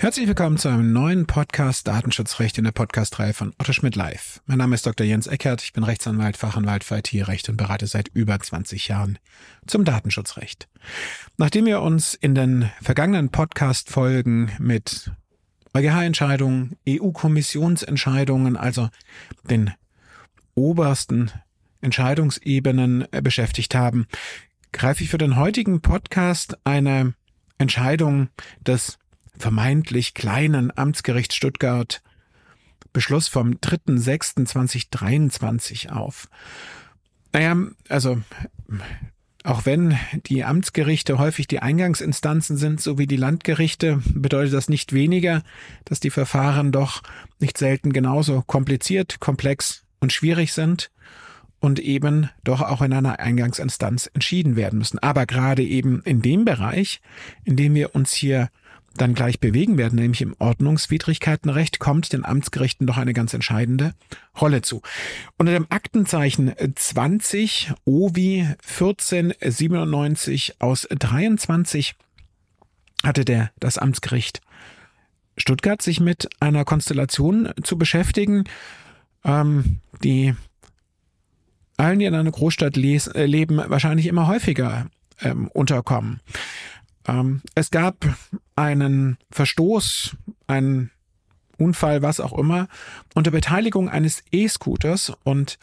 Herzlich willkommen zu einem neuen Podcast Datenschutzrecht in der Podcastreihe von Otto Schmidt Live. Mein Name ist Dr. Jens Eckert, ich bin Rechtsanwalt, Fachanwalt für IT-Recht und berate seit über 20 Jahren zum Datenschutzrecht. Nachdem wir uns in den vergangenen Podcast-Folgen mit EuGH-Entscheidungen, EU-Kommissionsentscheidungen, also den obersten Entscheidungsebenen äh, beschäftigt haben, greife ich für den heutigen Podcast eine Entscheidung des vermeintlich kleinen Amtsgericht Stuttgart Beschluss vom 3.6.2023 auf. Naja, also auch wenn die Amtsgerichte häufig die Eingangsinstanzen sind, so wie die Landgerichte, bedeutet das nicht weniger, dass die Verfahren doch nicht selten genauso kompliziert, komplex und schwierig sind und eben doch auch in einer Eingangsinstanz entschieden werden müssen. Aber gerade eben in dem Bereich, in dem wir uns hier dann gleich bewegen werden, nämlich im Ordnungswidrigkeitenrecht, kommt den Amtsgerichten doch eine ganz entscheidende Rolle zu. Unter dem Aktenzeichen 20 OVI 1497 aus 23 hatte der, das Amtsgericht Stuttgart sich mit einer Konstellation zu beschäftigen, ähm, die allen, die in einer Großstadt les, äh, leben, wahrscheinlich immer häufiger ähm, unterkommen. Ähm, es gab einen Verstoß, einen Unfall, was auch immer, unter Beteiligung eines E-Scooters und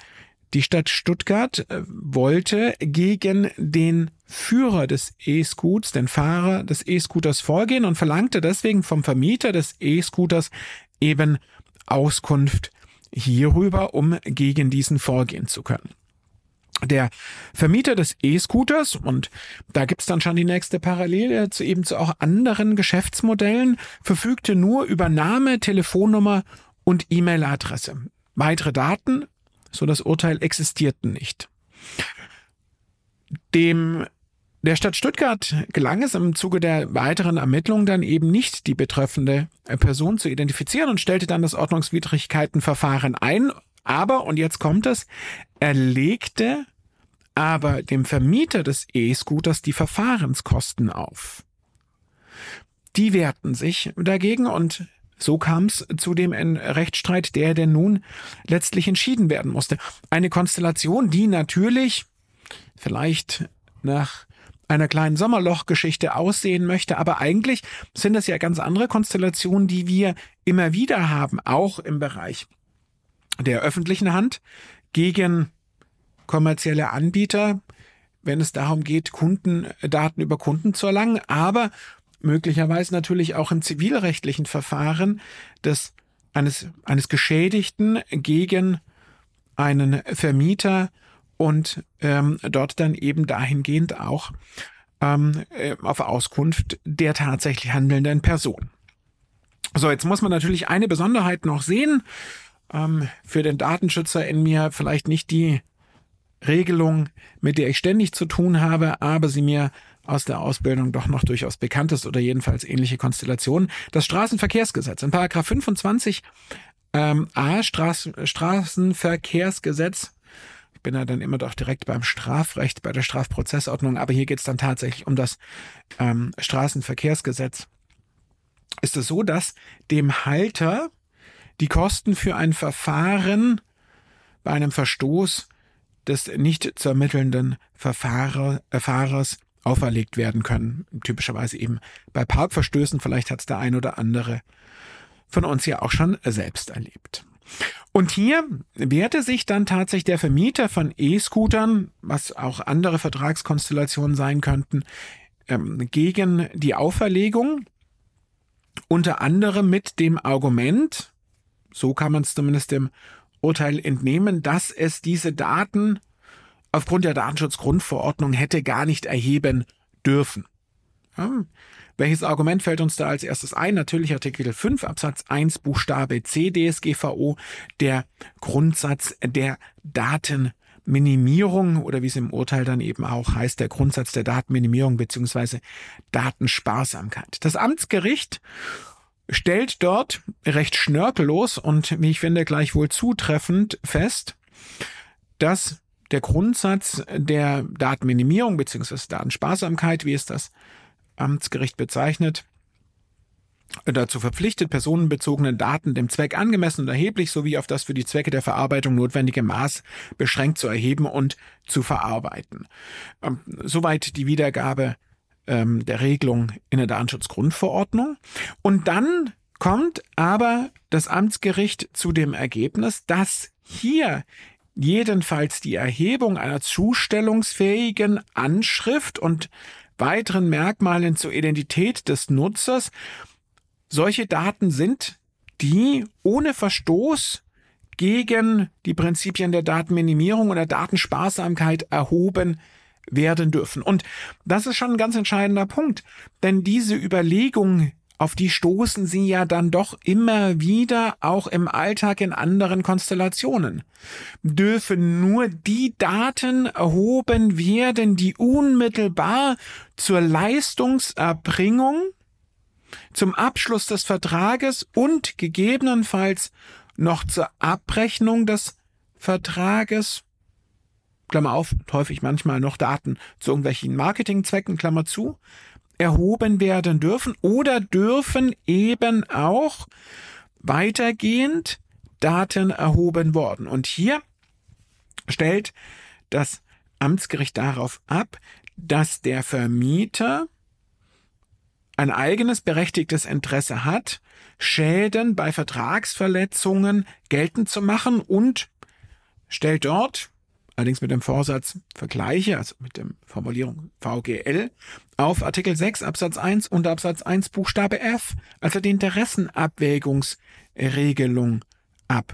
die Stadt Stuttgart äh, wollte gegen den Führer des E-Scoots, den Fahrer des E-Scooters vorgehen und verlangte deswegen vom Vermieter des E-Scooters eben Auskunft hierüber, um gegen diesen vorgehen zu können der Vermieter des E-Scooters, und da gibt's dann schon die nächste Parallele zu eben zu auch anderen Geschäftsmodellen, verfügte nur über Name, Telefonnummer und E-Mail-Adresse. Weitere Daten, so das Urteil, existierten nicht. Dem der Stadt Stuttgart gelang es im Zuge der weiteren Ermittlungen dann eben nicht, die betreffende Person zu identifizieren und stellte dann das Ordnungswidrigkeitenverfahren ein aber, und jetzt kommt es, er legte aber dem Vermieter des E-Scooters die Verfahrenskosten auf. Die wehrten sich dagegen und so kam es zu dem Rechtsstreit, der denn nun letztlich entschieden werden musste. Eine Konstellation, die natürlich vielleicht nach einer kleinen Sommerlochgeschichte aussehen möchte, aber eigentlich sind es ja ganz andere Konstellationen, die wir immer wieder haben, auch im Bereich der öffentlichen Hand gegen kommerzielle Anbieter, wenn es darum geht, Kundendaten über Kunden zu erlangen, aber möglicherweise natürlich auch im zivilrechtlichen Verfahren des eines, eines Geschädigten gegen einen Vermieter und ähm, dort dann eben dahingehend auch ähm, äh, auf Auskunft der tatsächlich handelnden Person. So, jetzt muss man natürlich eine Besonderheit noch sehen ähm, für den Datenschützer in mir vielleicht nicht die Regelung, mit der ich ständig zu tun habe, aber sie mir aus der Ausbildung doch noch durchaus bekannt ist oder jedenfalls ähnliche Konstellationen. Das Straßenverkehrsgesetz in Paragraph 25 ähm, A Straß, Straßenverkehrsgesetz. Ich bin ja dann immer doch direkt beim Strafrecht, bei der Strafprozessordnung, aber hier geht es dann tatsächlich um das ähm, Straßenverkehrsgesetz. Ist es so, dass dem Halter die Kosten für ein Verfahren bei einem Verstoß des nicht zu ermittelnden Verfahrer, Fahrers auferlegt werden können. Typischerweise eben bei Parkverstößen, vielleicht hat es der ein oder andere von uns ja auch schon selbst erlebt. Und hier wehrte sich dann tatsächlich der Vermieter von E-Scootern, was auch andere Vertragskonstellationen sein könnten, ähm, gegen die Auferlegung, unter anderem mit dem Argument, so kann man es zumindest dem Urteil entnehmen, dass es diese Daten aufgrund der Datenschutzgrundverordnung hätte gar nicht erheben dürfen. Ja, welches Argument fällt uns da als erstes ein? Natürlich Artikel 5 Absatz 1 Buchstabe C DSGVO, der Grundsatz der Daten Datenminimierung oder wie es im Urteil dann eben auch heißt, der Grundsatz der Datenminimierung beziehungsweise Datensparsamkeit. Das Amtsgericht stellt dort recht schnörkellos und wie ich finde gleichwohl zutreffend fest, dass der Grundsatz der Datenminimierung beziehungsweise Datensparsamkeit, wie es das Amtsgericht bezeichnet, dazu verpflichtet, personenbezogene Daten dem Zweck angemessen und erheblich sowie auf das für die Zwecke der Verarbeitung notwendige Maß beschränkt zu erheben und zu verarbeiten. Ähm, soweit die Wiedergabe ähm, der Regelung in der Datenschutzgrundverordnung. Und dann kommt aber das Amtsgericht zu dem Ergebnis, dass hier jedenfalls die Erhebung einer zustellungsfähigen Anschrift und weiteren Merkmalen zur Identität des Nutzers solche Daten sind, die ohne Verstoß gegen die Prinzipien der Datenminimierung oder Datensparsamkeit erhoben werden dürfen. Und das ist schon ein ganz entscheidender Punkt, denn diese Überlegung auf die stoßen sie ja dann doch immer wieder auch im Alltag in anderen Konstellationen. Dürfen nur die Daten erhoben werden, die unmittelbar zur Leistungserbringung, zum Abschluss des Vertrages und gegebenenfalls noch zur Abrechnung des Vertrages Klammer auf, häufig manchmal noch Daten zu irgendwelchen Marketingzwecken, Klammer zu, erhoben werden dürfen oder dürfen eben auch weitergehend Daten erhoben worden. Und hier stellt das Amtsgericht darauf ab, dass der Vermieter ein eigenes berechtigtes Interesse hat, Schäden bei Vertragsverletzungen geltend zu machen und stellt dort allerdings mit dem Vorsatz vergleiche, also mit der Formulierung VGL, auf Artikel 6 Absatz 1 und Absatz 1 Buchstabe F, also die Interessenabwägungsregelung ab.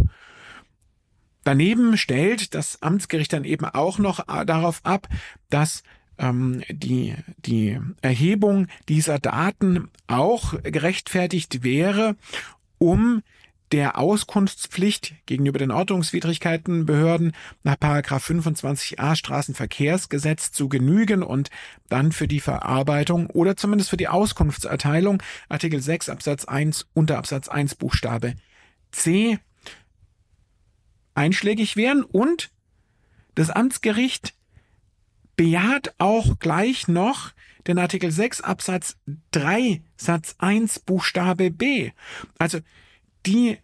Daneben stellt das Amtsgericht dann eben auch noch darauf ab, dass ähm, die, die Erhebung dieser Daten auch gerechtfertigt wäre, um der Auskunftspflicht gegenüber den Ordnungswidrigkeitenbehörden nach 25a Straßenverkehrsgesetz zu genügen und dann für die Verarbeitung oder zumindest für die Auskunftserteilung Artikel 6 Absatz 1 unter Absatz 1 Buchstabe C einschlägig wären und das Amtsgericht bejaht auch gleich noch den Artikel 6 Absatz 3 Satz 1 Buchstabe B. Also die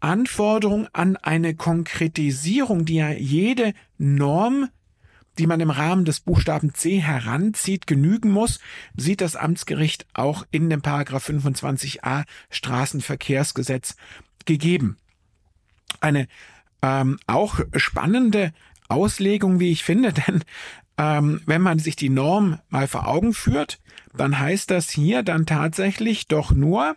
Anforderung an eine Konkretisierung, die ja jede Norm, die man im Rahmen des Buchstaben C heranzieht, genügen muss, sieht das Amtsgericht auch in dem Paragraph 25a Straßenverkehrsgesetz gegeben. Eine ähm, auch spannende Auslegung, wie ich finde, denn ähm, wenn man sich die Norm mal vor Augen führt, dann heißt das hier dann tatsächlich doch nur,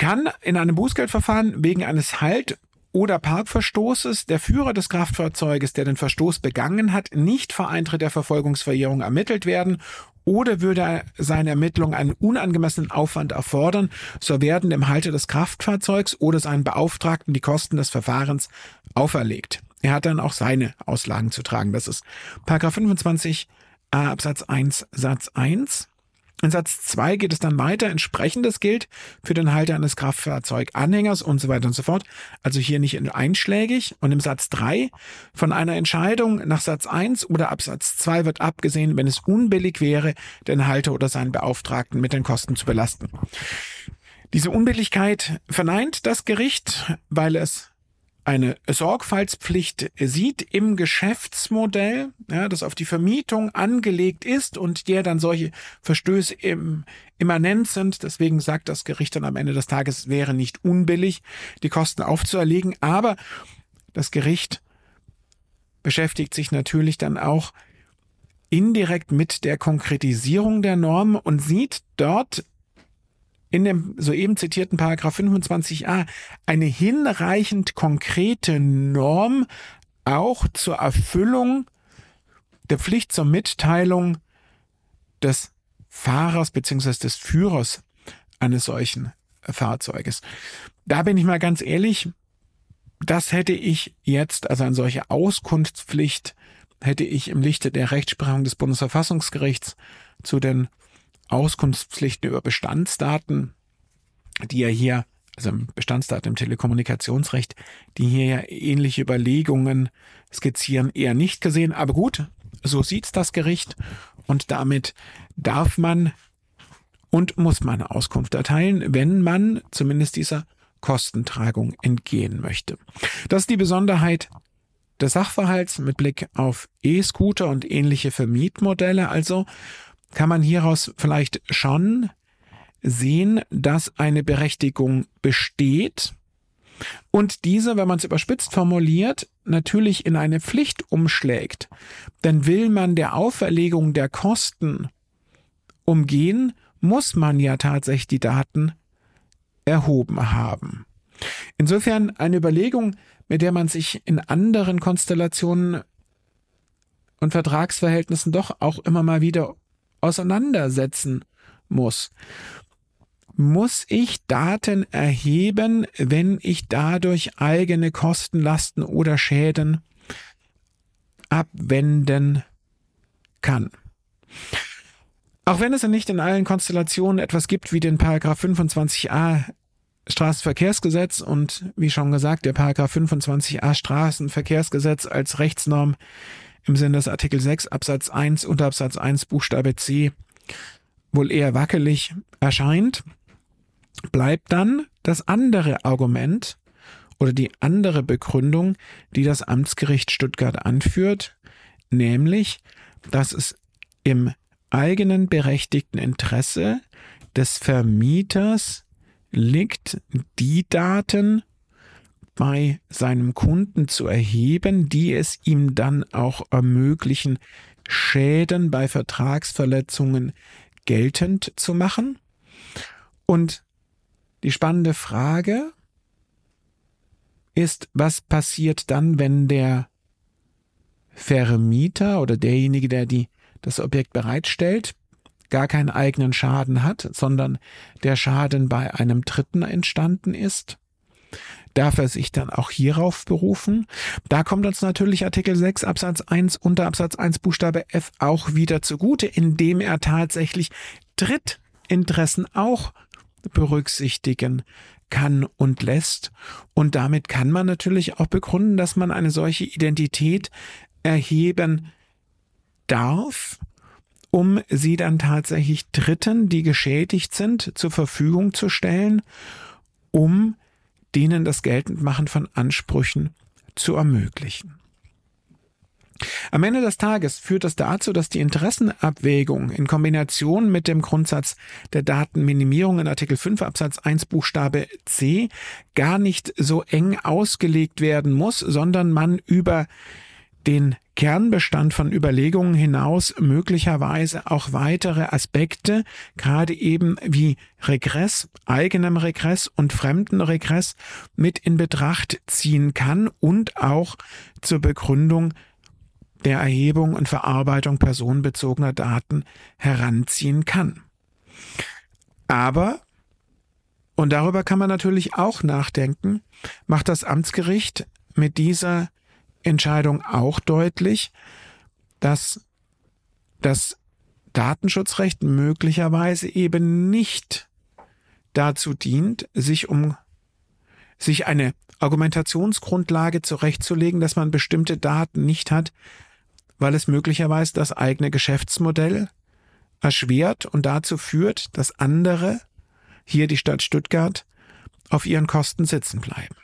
kann in einem Bußgeldverfahren wegen eines Halt oder Parkverstoßes der Führer des Kraftfahrzeuges, der den Verstoß begangen hat, nicht vor Eintritt der Verfolgungsverjährung ermittelt werden oder würde seine Ermittlung einen unangemessenen Aufwand erfordern, so werden dem Halter des Kraftfahrzeugs oder seinen Beauftragten die Kosten des Verfahrens auferlegt. Er hat dann auch seine Auslagen zu tragen. Das ist Paragraph 25 Absatz 1 Satz 1. In Satz 2 geht es dann weiter. Entsprechendes gilt für den Halter eines Kraftfahrzeuganhängers und so weiter und so fort. Also hier nicht einschlägig. Und im Satz 3 von einer Entscheidung nach Satz 1 oder Absatz 2 wird abgesehen, wenn es unbillig wäre, den Halter oder seinen Beauftragten mit den Kosten zu belasten. Diese Unbilligkeit verneint das Gericht, weil es eine Sorgfaltspflicht sieht im Geschäftsmodell, ja, das auf die Vermietung angelegt ist und der dann solche Verstöße im, immanent sind. Deswegen sagt das Gericht dann am Ende des Tages, es wäre nicht unbillig, die Kosten aufzuerlegen. Aber das Gericht beschäftigt sich natürlich dann auch indirekt mit der Konkretisierung der Norm und sieht dort in dem soeben zitierten Paragraph 25a eine hinreichend konkrete Norm auch zur Erfüllung der Pflicht zur Mitteilung des Fahrers bzw. des Führers eines solchen Fahrzeuges. Da bin ich mal ganz ehrlich, das hätte ich jetzt, also eine solche Auskunftspflicht, hätte ich im Lichte der Rechtsprechung des Bundesverfassungsgerichts zu den Auskunftspflichten über Bestandsdaten, die ja hier, also Bestandsdaten im Telekommunikationsrecht, die hier ja ähnliche Überlegungen skizzieren, eher nicht gesehen. Aber gut, so sieht's das Gericht und damit darf man und muss man Auskunft erteilen, wenn man zumindest dieser Kostentragung entgehen möchte. Das ist die Besonderheit des Sachverhalts mit Blick auf E-Scooter und ähnliche Vermietmodelle. Also kann man hieraus vielleicht schon sehen, dass eine Berechtigung besteht und diese, wenn man es überspitzt formuliert, natürlich in eine Pflicht umschlägt. Denn will man der Auferlegung der Kosten umgehen, muss man ja tatsächlich die Daten erhoben haben. Insofern eine Überlegung, mit der man sich in anderen Konstellationen und Vertragsverhältnissen doch auch immer mal wieder auseinandersetzen muss. Muss ich Daten erheben, wenn ich dadurch eigene Kosten, Lasten oder Schäden abwenden kann? Auch wenn es nicht in allen Konstellationen etwas gibt wie den Paragraph 25a Straßenverkehrsgesetz und wie schon gesagt, der Paragraph 25a Straßenverkehrsgesetz als Rechtsnorm im Sinne des Artikel 6 Absatz 1 unter Absatz 1 Buchstabe C wohl eher wackelig erscheint, bleibt dann das andere Argument oder die andere Begründung, die das Amtsgericht Stuttgart anführt, nämlich, dass es im eigenen berechtigten Interesse des Vermieters liegt, die Daten bei seinem Kunden zu erheben, die es ihm dann auch ermöglichen, Schäden bei Vertragsverletzungen geltend zu machen. Und die spannende Frage ist, was passiert dann, wenn der Vermieter oder derjenige, der die, das Objekt bereitstellt, gar keinen eigenen Schaden hat, sondern der Schaden bei einem Dritten entstanden ist? Darf er sich dann auch hierauf berufen? Da kommt uns natürlich Artikel 6 Absatz 1 unter Absatz 1 Buchstabe F auch wieder zugute, indem er tatsächlich Drittinteressen auch berücksichtigen kann und lässt. Und damit kann man natürlich auch begründen, dass man eine solche Identität erheben darf, um sie dann tatsächlich Dritten, die geschädigt sind, zur Verfügung zu stellen, um denen das Geltendmachen von Ansprüchen zu ermöglichen. Am Ende des Tages führt das dazu, dass die Interessenabwägung in Kombination mit dem Grundsatz der Datenminimierung in Artikel 5 Absatz 1 Buchstabe C gar nicht so eng ausgelegt werden muss, sondern man über den Kernbestand von Überlegungen hinaus möglicherweise auch weitere Aspekte, gerade eben wie Regress, eigenem Regress und fremden Regress mit in Betracht ziehen kann und auch zur Begründung der Erhebung und Verarbeitung personenbezogener Daten heranziehen kann. Aber, und darüber kann man natürlich auch nachdenken, macht das Amtsgericht mit dieser Entscheidung auch deutlich, dass das Datenschutzrecht möglicherweise eben nicht dazu dient, sich um sich eine Argumentationsgrundlage zurechtzulegen, dass man bestimmte Daten nicht hat, weil es möglicherweise das eigene Geschäftsmodell erschwert und dazu führt, dass andere, hier die Stadt Stuttgart, auf ihren Kosten sitzen bleiben.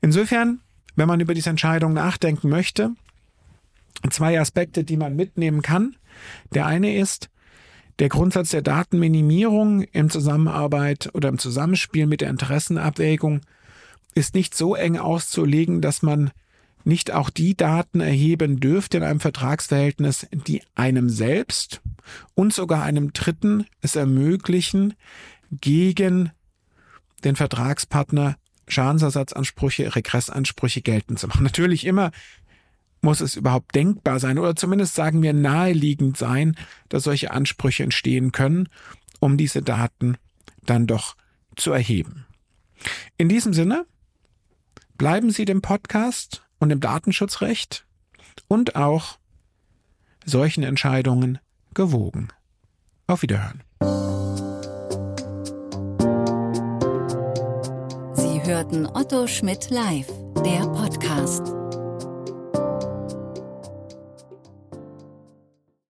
Insofern, wenn man über diese Entscheidung nachdenken möchte, zwei Aspekte, die man mitnehmen kann. Der eine ist, der Grundsatz der Datenminimierung im Zusammenarbeit oder im Zusammenspiel mit der Interessenabwägung ist nicht so eng auszulegen, dass man nicht auch die Daten erheben dürfte in einem Vertragsverhältnis, die einem selbst und sogar einem Dritten es ermöglichen, gegen den Vertragspartner Schadensersatzansprüche, Regressansprüche geltend zu machen. Natürlich immer muss es überhaupt denkbar sein oder zumindest sagen wir naheliegend sein, dass solche Ansprüche entstehen können, um diese Daten dann doch zu erheben. In diesem Sinne, bleiben Sie dem Podcast und im Datenschutzrecht und auch solchen Entscheidungen gewogen. Auf Wiederhören. Hörten Otto Schmidt live, der Podcast.